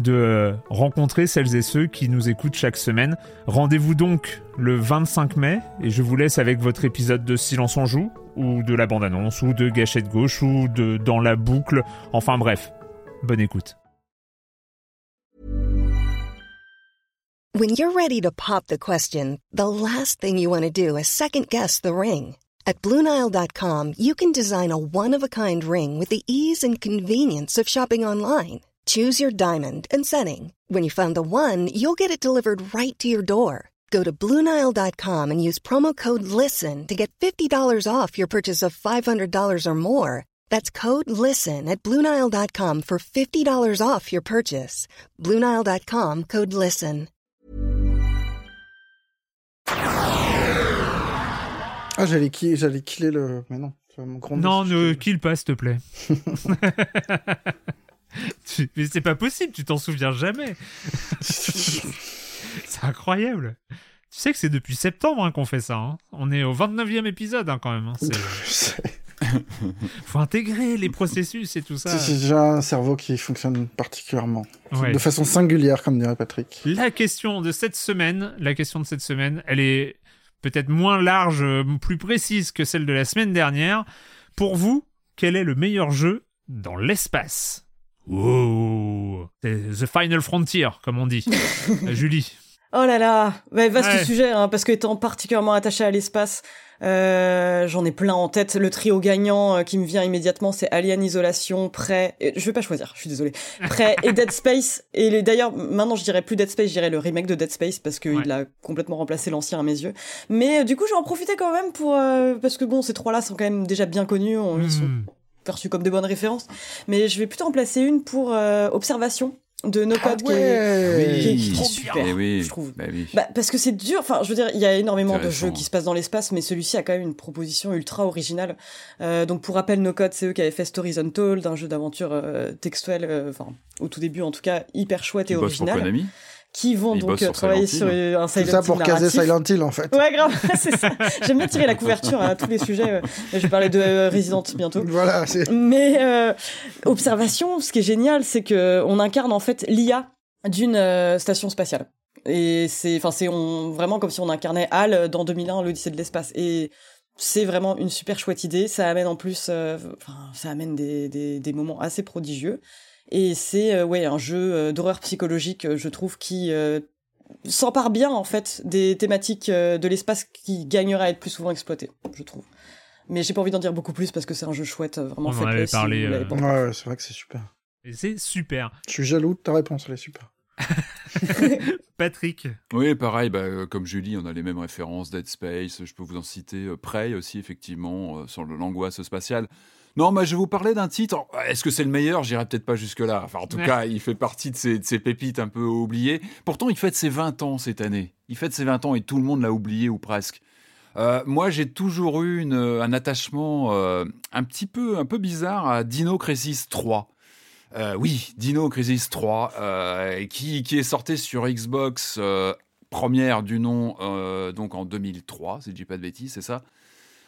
de rencontrer celles et ceux qui nous écoutent chaque semaine. Rendez-vous donc le 25 mai et je vous laisse avec votre épisode de Silence en joue ou de la bande-annonce ou de Gâchette gauche ou de Dans la boucle. Enfin bref, bonne écoute. When you're ready to pop the question, the last thing you want to do is second guess the ring. At BlueNile.com, you can design a one-of-a-kind ring with the ease and convenience of shopping online. Choose your diamond and setting. When you find the one, you'll get it delivered right to your door. Go to Bluenile.com and use promo code LISTEN to get $50 off your purchase of $500 or more. That's code LISTEN at Bluenile.com for $50 off your purchase. Bluenile.com code LISTEN. Ah, j'allais ki- j'allais killer le. Mais non, mon grand Non, ne kill pas, s'il te plaît. Tu- Mais c'est pas possible, tu t'en souviens jamais. c'est incroyable. Tu sais que c'est depuis septembre hein, qu'on fait ça. hein. On est au 29e épisode hein, quand même. sais. Faut intégrer les processus et tout ça. C'est déjà un cerveau qui fonctionne particulièrement. Ouais. De façon singulière, comme dirait Patrick. La question de cette semaine, la question de cette semaine, elle est peut-être moins large, euh, plus précise que celle de la semaine dernière. Pour vous, quel est le meilleur jeu dans l'espace? Wow The Final Frontier, comme on dit. Euh, Julie. Oh là là, ouais, vaste Ouais. sujet, hein, parce que étant particulièrement attaché à l'espace, euh, j'en ai plein en tête. Le trio gagnant euh, qui me vient immédiatement, c'est Alien Isolation, Prêt. et- Je vais pas choisir, je suis désolée. Prêt et Dead Space. Et d'ailleurs, maintenant, je dirais plus Dead Space, je dirais le remake de Dead Space parce qu'il Ouais. a complètement remplacé l'ancien à mes yeux. Mais euh, du coup, je vais en profiter quand même pour parce que bon, ces trois-là sont quand même déjà bien connus, on- ils sont Perçus comme des bonnes références. Mais je vais plutôt en placer une pour euh, Observation de No Ah Code qui est ouais qui est- qui est trop super. Eh oui, je trouve. bah oui. Bah, parce que c'est dur. Enfin, je veux dire, il y a énormément de jeux qui se passent dans l'espace, mais celui-ci a quand même une proposition ultra originale. Euh, donc, pour rappel, No Code, c'est eux qui avaient fait Stories Untold, un jeu d'aventure euh, textuel, euh, enfin, au tout début en tout cas, hyper chouette et pour original. Konami. Qui vont Ils donc euh, sur travailler Silent sur Hill. euh, un Tout Silent ça Hill pour caser narratif. Silent Hill, en fait. Ouais, grave, c'est ça. J'aime bien tirer la couverture à tous les sujets. ouais. Je vais parler de euh, Resident bientôt. Voilà, c'est. Mais euh, observation, ce qui est génial, c'est que on incarne en fait l'IA d'une euh, station spatiale. Et c'est, enfin, c'est on- vraiment comme si on incarnait HAL dans 2001, l'Odyssée de l'espace. Et c'est vraiment une super chouette idée. Ça amène en plus, euh, enfin, ça amène des, des, des moments assez prodigieux. Et c'est euh, ouais un jeu euh, d'horreur psychologique, euh, je trouve, qui euh, s'empare bien en fait des thématiques euh, de l'espace qui gagneraient à être plus souvent exploitées, je trouve. Mais j'ai pas envie d'en dire beaucoup plus parce que c'est un jeu chouette, vraiment On en avait si parlé, l'avez euh, pas. Ouais, ouais, c'est vrai que c'est super. C'est super. Je suis jaloux de ta réponse, elle est super. Patrick. Oui, pareil, bah, euh, comme Julie, on a les mêmes références, Dead Space, je peux vous en citer, euh, Prey aussi, effectivement, euh, sur l'angoisse spatiale. Non, mais je vais vous parler d'un titre. Est-ce que c'est le meilleur? J'irai peut-être pas jusque-là. Enfin, en tout Ouais. cas, il fait partie de ces, de ces pépites un peu oubliées. Pourtant, il fête ses 20 ans cette année. Il fête ses 20 ans et tout le monde l'a oublié ou presque. Euh, moi, j'ai toujours eu une- un attachement euh, un petit peu, un peu bizarre à Dino Crisis 3. Euh, oui, Dino Crisis 3, euh, qui, qui est sorti sur Xbox première du nom, donc en 2003, si je dis pas de bêtises, c'est ça?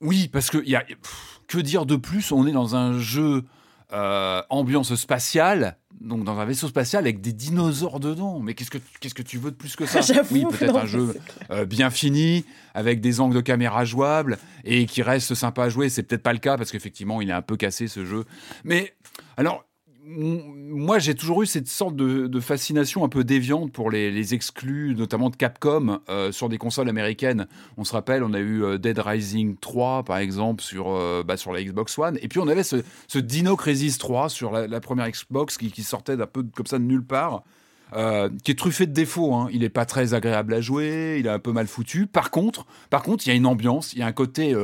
Oui, parce que y a, pff, que dire de plus? On est dans un jeu euh, ambiance spatiale, donc dans un vaisseau spatial avec des dinosaures dedans. Mais qu'est-ce que qu'est-ce que tu veux de plus que ça? Oui, peut-être un jeu euh, bien fini, avec des angles de caméra jouables et qui reste sympa à jouer. C'est peut-être pas le cas parce qu'effectivement, il est un peu cassé ce jeu. Mais alors, moi, j'ai toujours eu cette sorte de, fascination un peu déviante pour les, exclus, notamment de Capcom, euh, sur des consoles américaines. On se rappelle, on a eu euh, Dead Rising 3, par exemple, sur, euh, bah, sur la Xbox One. Et puis, on avait ce, Dino Crisis 3 sur la, première Xbox qui, sortait d'un peu comme ça de nulle part. qui est truffé de défauts. Hein. Il n'est pas très agréable à jouer, il est un peu mal foutu. Par contre, par contre, il y a une ambiance, il y a un côté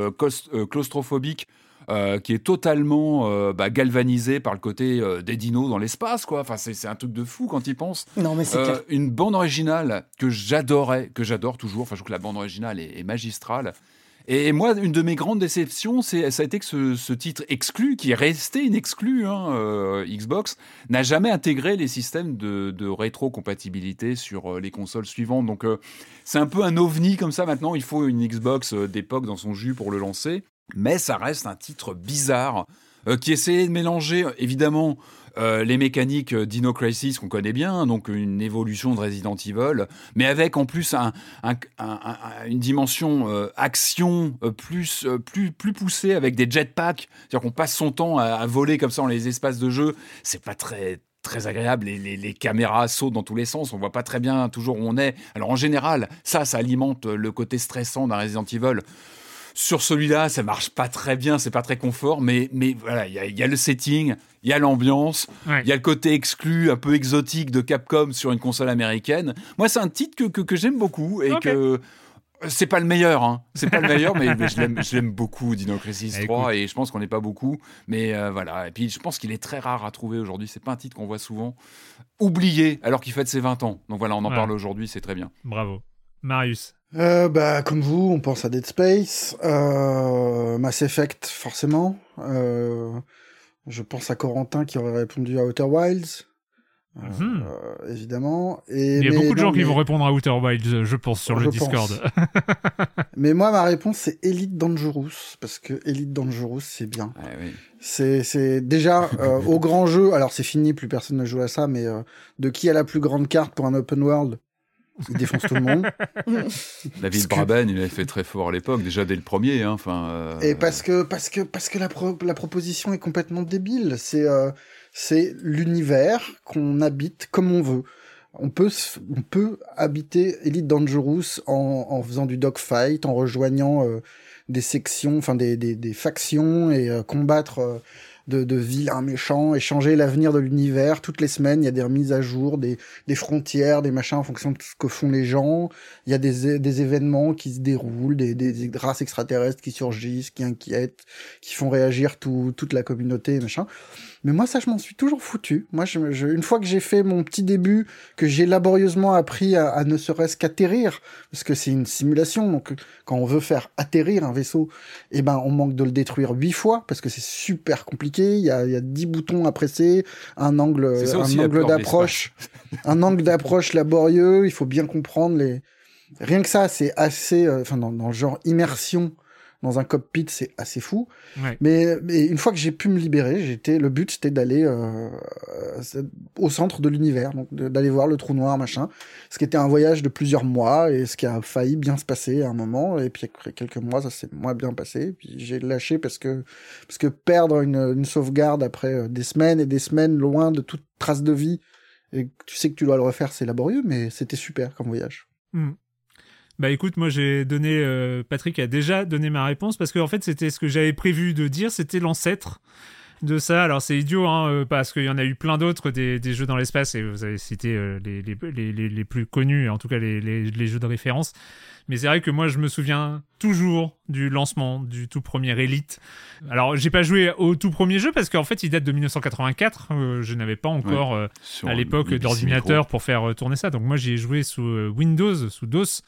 claustrophobique euh, qui est totalement euh, bah, galvanisé par le côté euh, des dinos dans l'espace, quoi. Enfin, c'est un truc de fou quand il pense. Non, mais c'est Une bande originale que j'adorais, que j'adore toujours. Enfin, je trouve que la bande originale est, magistrale. Et moi, une de mes grandes déceptions, c'est ça a été que ce, titre exclu, qui est resté inexclu, hein, Xbox, n'a jamais intégré les systèmes de, de rétro-compatibilité sur les consoles suivantes. Donc, c'est un peu un ovni comme ça maintenant. Il faut une Xbox d'époque dans son jus pour le lancer mais ça reste un titre bizarre euh, qui essayait de mélanger évidemment euh, les mécaniques d'Ino Crisis qu'on connaît bien, donc une évolution de Resident Evil, mais avec en plus une dimension euh, action plus, plus, plus poussée avec des jetpacks, c'est-à-dire qu'on passe son temps à, voler comme ça dans les espaces de jeu, c'est pas très très agréable. Les, les, caméras sautent dans tous les sens. On voit pas très bien toujours où on est. Alors en général, ça, ça alimente le côté stressant d'un Resident Evil. Sur celui-là, ça marche pas très bien, c'est pas très confort, mais, mais voilà, il y, a le setting, il y a l'ambiance, il y a le côté exclu, un peu exotique de Capcom sur une console américaine. Moi, c'est un titre que, que, j'aime beaucoup et que c'est pas le meilleur, hein. c'est pas le meilleur, mais, je l'aime beaucoup, Dino Crisis 3, eh, et je pense qu'on n'est pas beaucoup, mais euh, voilà. Et puis je pense qu'il est très rare à trouver aujourd'hui. C'est pas un titre qu'on voit souvent oublié alors qu'il fête ses 20 ans. Donc voilà, on en parle aujourd'hui, c'est très bien. Bravo, Marius. Euh, bah, comme vous, on pense à Dead Space, euh, Mass Effect, forcément. Euh, je pense à Corentin qui aurait répondu à Outer Wilds. Mhm. évidemment. Et, Il y a beaucoup de gens qui vont répondre à Outer Wilds, je pense, sur le Discord. mais moi, ma réponse, c'est Elite Dangerous, parce que Elite Dangerous, c'est bien. C'est déjà au grand jeu, alors c'est fini, plus personne ne joue à ça, mais de qui a la plus grande carte pour un open world? Il défonce tout le monde. David Braben, il avait fait très fort à l'époque, déjà dès le premier. Hein, enfin. Euh, Et parce que parce que parce que la, la proposition est complètement débile. C'est euh, c'est l'univers qu'on habite comme on veut. On peut on peut habiter Elite Dangerous en, en faisant du dogfight, en rejoignant euh, des sections, enfin des, des, des factions et combattre de, de vilains méchants et changer l'avenir de l'univers. Toutes les semaines, il y a des remises à jour, des, des frontières, des machins en fonction de ce que font les gens. Il y a des, des événements qui se déroulent, des, des, races extraterrestres qui surgissent, qui inquiètent, qui font réagir tout, toute la communauté, machin. Mais moi, ça, je m'en suis toujours foutu. Moi, je, une fois que j'ai fait mon petit début, que j'ai laborieusement appris à, ne serait-ce qu'atterrir, parce que c'est une simulation, donc quand on veut faire atterrir un vaisseau, eh ben, on manque de le détruire huit fois, parce que c'est super compliqué. Il y a, il y a dix boutons à presser, un angle, un angle d'approche, un angle d'approche laborieux. Il faut bien comprendre les. Rien que ça, c'est assez, euh, enfin, dans, dans le genre immersion dans un cockpit, c'est assez fou. Mais, mais, une fois que j'ai pu me libérer, j'étais le but c'était d'aller euh, au centre de l'univers, donc d'aller voir le trou noir, machin. Ce qui était un voyage de plusieurs mois et ce qui a failli bien se passer à un moment. Et puis après quelques mois, ça s'est moins bien passé. Puis j'ai lâché parce que parce que perdre une, une sauvegarde après euh, des semaines et des semaines loin de toute trace de vie et tu sais que tu dois le refaire, c'est laborieux, mais c'était super comme voyage. Hmm. Bah écoute, moi j'ai donné, euh, Patrick a déjà donné ma réponse parce qu'en fait c'était ce que j'avais prévu de dire, c'était l'ancêtre de ça. Alors c'est idiot, hein, euh, parce qu'il y en a eu plein d'autres des, des, jeux dans l'espace et vous avez cité euh, les, les, les, les, plus connus, en tout cas les, jeux de référence. Mais c'est vrai que moi je me souviens toujours du lancement du tout premier Elite. Alors j'ai pas joué au tout premier jeu parce qu'en fait il date de 1984. je n'avais pas encore à l'époque d'ordinateur pour faire tourner ça. Donc moi j'ai joué sous Windows, sous DOS.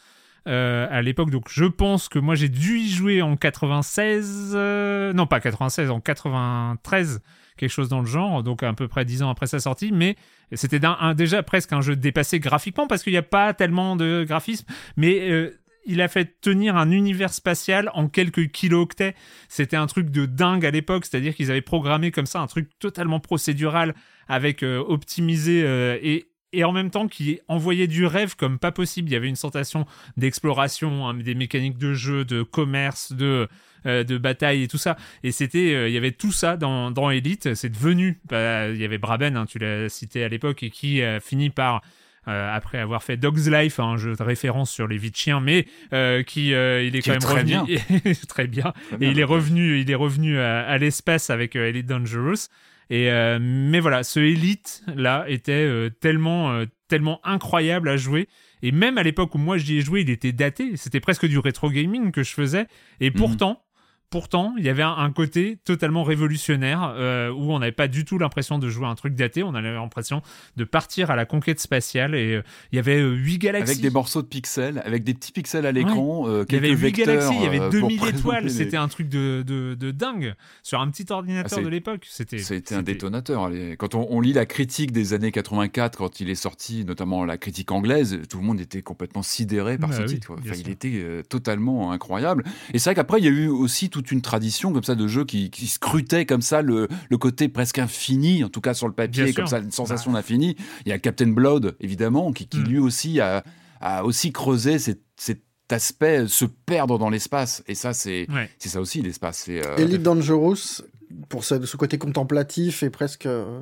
Euh, à l'époque. Donc je pense que moi j'ai dû y jouer en 96, euh, non pas 96, en 93, quelque chose dans le genre, donc à peu près 10 ans après sa sortie, mais c'était déjà presque un jeu dépassé graphiquement parce qu'il n'y a pas tellement de graphisme, mais euh, il a fait tenir un univers spatial en quelques kilo-octets. C'était un truc de dingue à l'époque, c'est-à-dire qu'ils avaient programmé comme ça un truc totalement procédural avec optimisé et et en même temps qui envoyait du rêve comme pas possible. Il y avait une sensation d'exploration, hein, des mécaniques de jeu, de commerce, de euh, de bataille et tout ça. Et c'était, euh, il y avait tout ça dans, dans Elite. C'est devenu, bah, il y avait Braben, hein, tu l'as cité à l'époque, et qui a fini par euh, après avoir fait Dog's Life, un jeu de référence sur les vies de chiens, mais euh, qui euh, il est Qui quand est même très revenu bien. très bien. Très Et il est revenu, il est revenu à, à l'espace avec euh, Elite Dangerous. Et euh, mais voilà, ce Elite là était euh, tellement euh, tellement incroyable à jouer. Et même à l'époque où moi j'y ai joué, il était daté. C'était presque du rétro gaming que je faisais. Et pourtant, pourtant, il y avait un, un côté totalement révolutionnaire euh, où on n'avait pas du tout l'impression de jouer un truc daté. On avait l'impression de partir à la conquête spatiale. Et euh, il y avait euh, huit galaxies. Avec des morceaux de pixels, avec des petits pixels à l'écran, il y avait quelques 8 vecteurs, galaxies, il y avait euh, 2000 pour étoiles, c'était un truc de, de, de dingue sur un petit ordinateur Ah, de l'époque. C'était C'était un détonateur. Quand on, on lit la critique des années 84, quand il est sorti, notamment la critique anglaise, tout le monde était complètement sidéré par Bah ce oui, titre. Enfin, il était totalement incroyable. Et c'est vrai qu'après, il y a eu aussi toute une tradition comme ça de jeux qui, qui scrutaient comme ça le, le côté presque infini, en tout cas sur le papier, Bien comme sûr. ça, une sensation d'infini. Il y a Captain Blood, évidemment, qui, qui Mm. lui aussi a, a aussi creusé cet, cet aspect euh, se perdre dans l'espace. Et ça, c'est Ouais. c'est ça aussi l'espace. Euh, Elite Dangerous, pour ce, ce côté contemplatif et presque euh,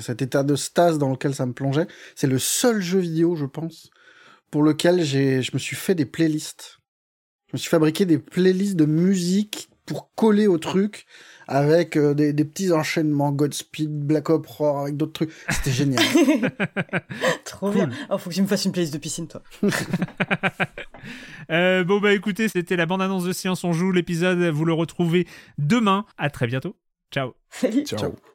cet état de stase dans lequel ça me plongeait, c'est le seul jeu vidéo, je pense, pour lequel j'ai, je me suis fait des playlists. Je me suis fabriqué des playlists de musique pour coller au truc avec euh, des, des petits enchaînements Godspeed, Black Ops Roar, avec d'autres trucs. C'était génial. Trop Cool. bien. Oh, faut que tu me fasses une playlist de piscine, toi. Euh, bon, bah écoutez, c'était la bande-annonce de Science on Joue. L'épisode, vous le retrouvez demain. À très bientôt. Ciao. Salut. Ciao. Ciao.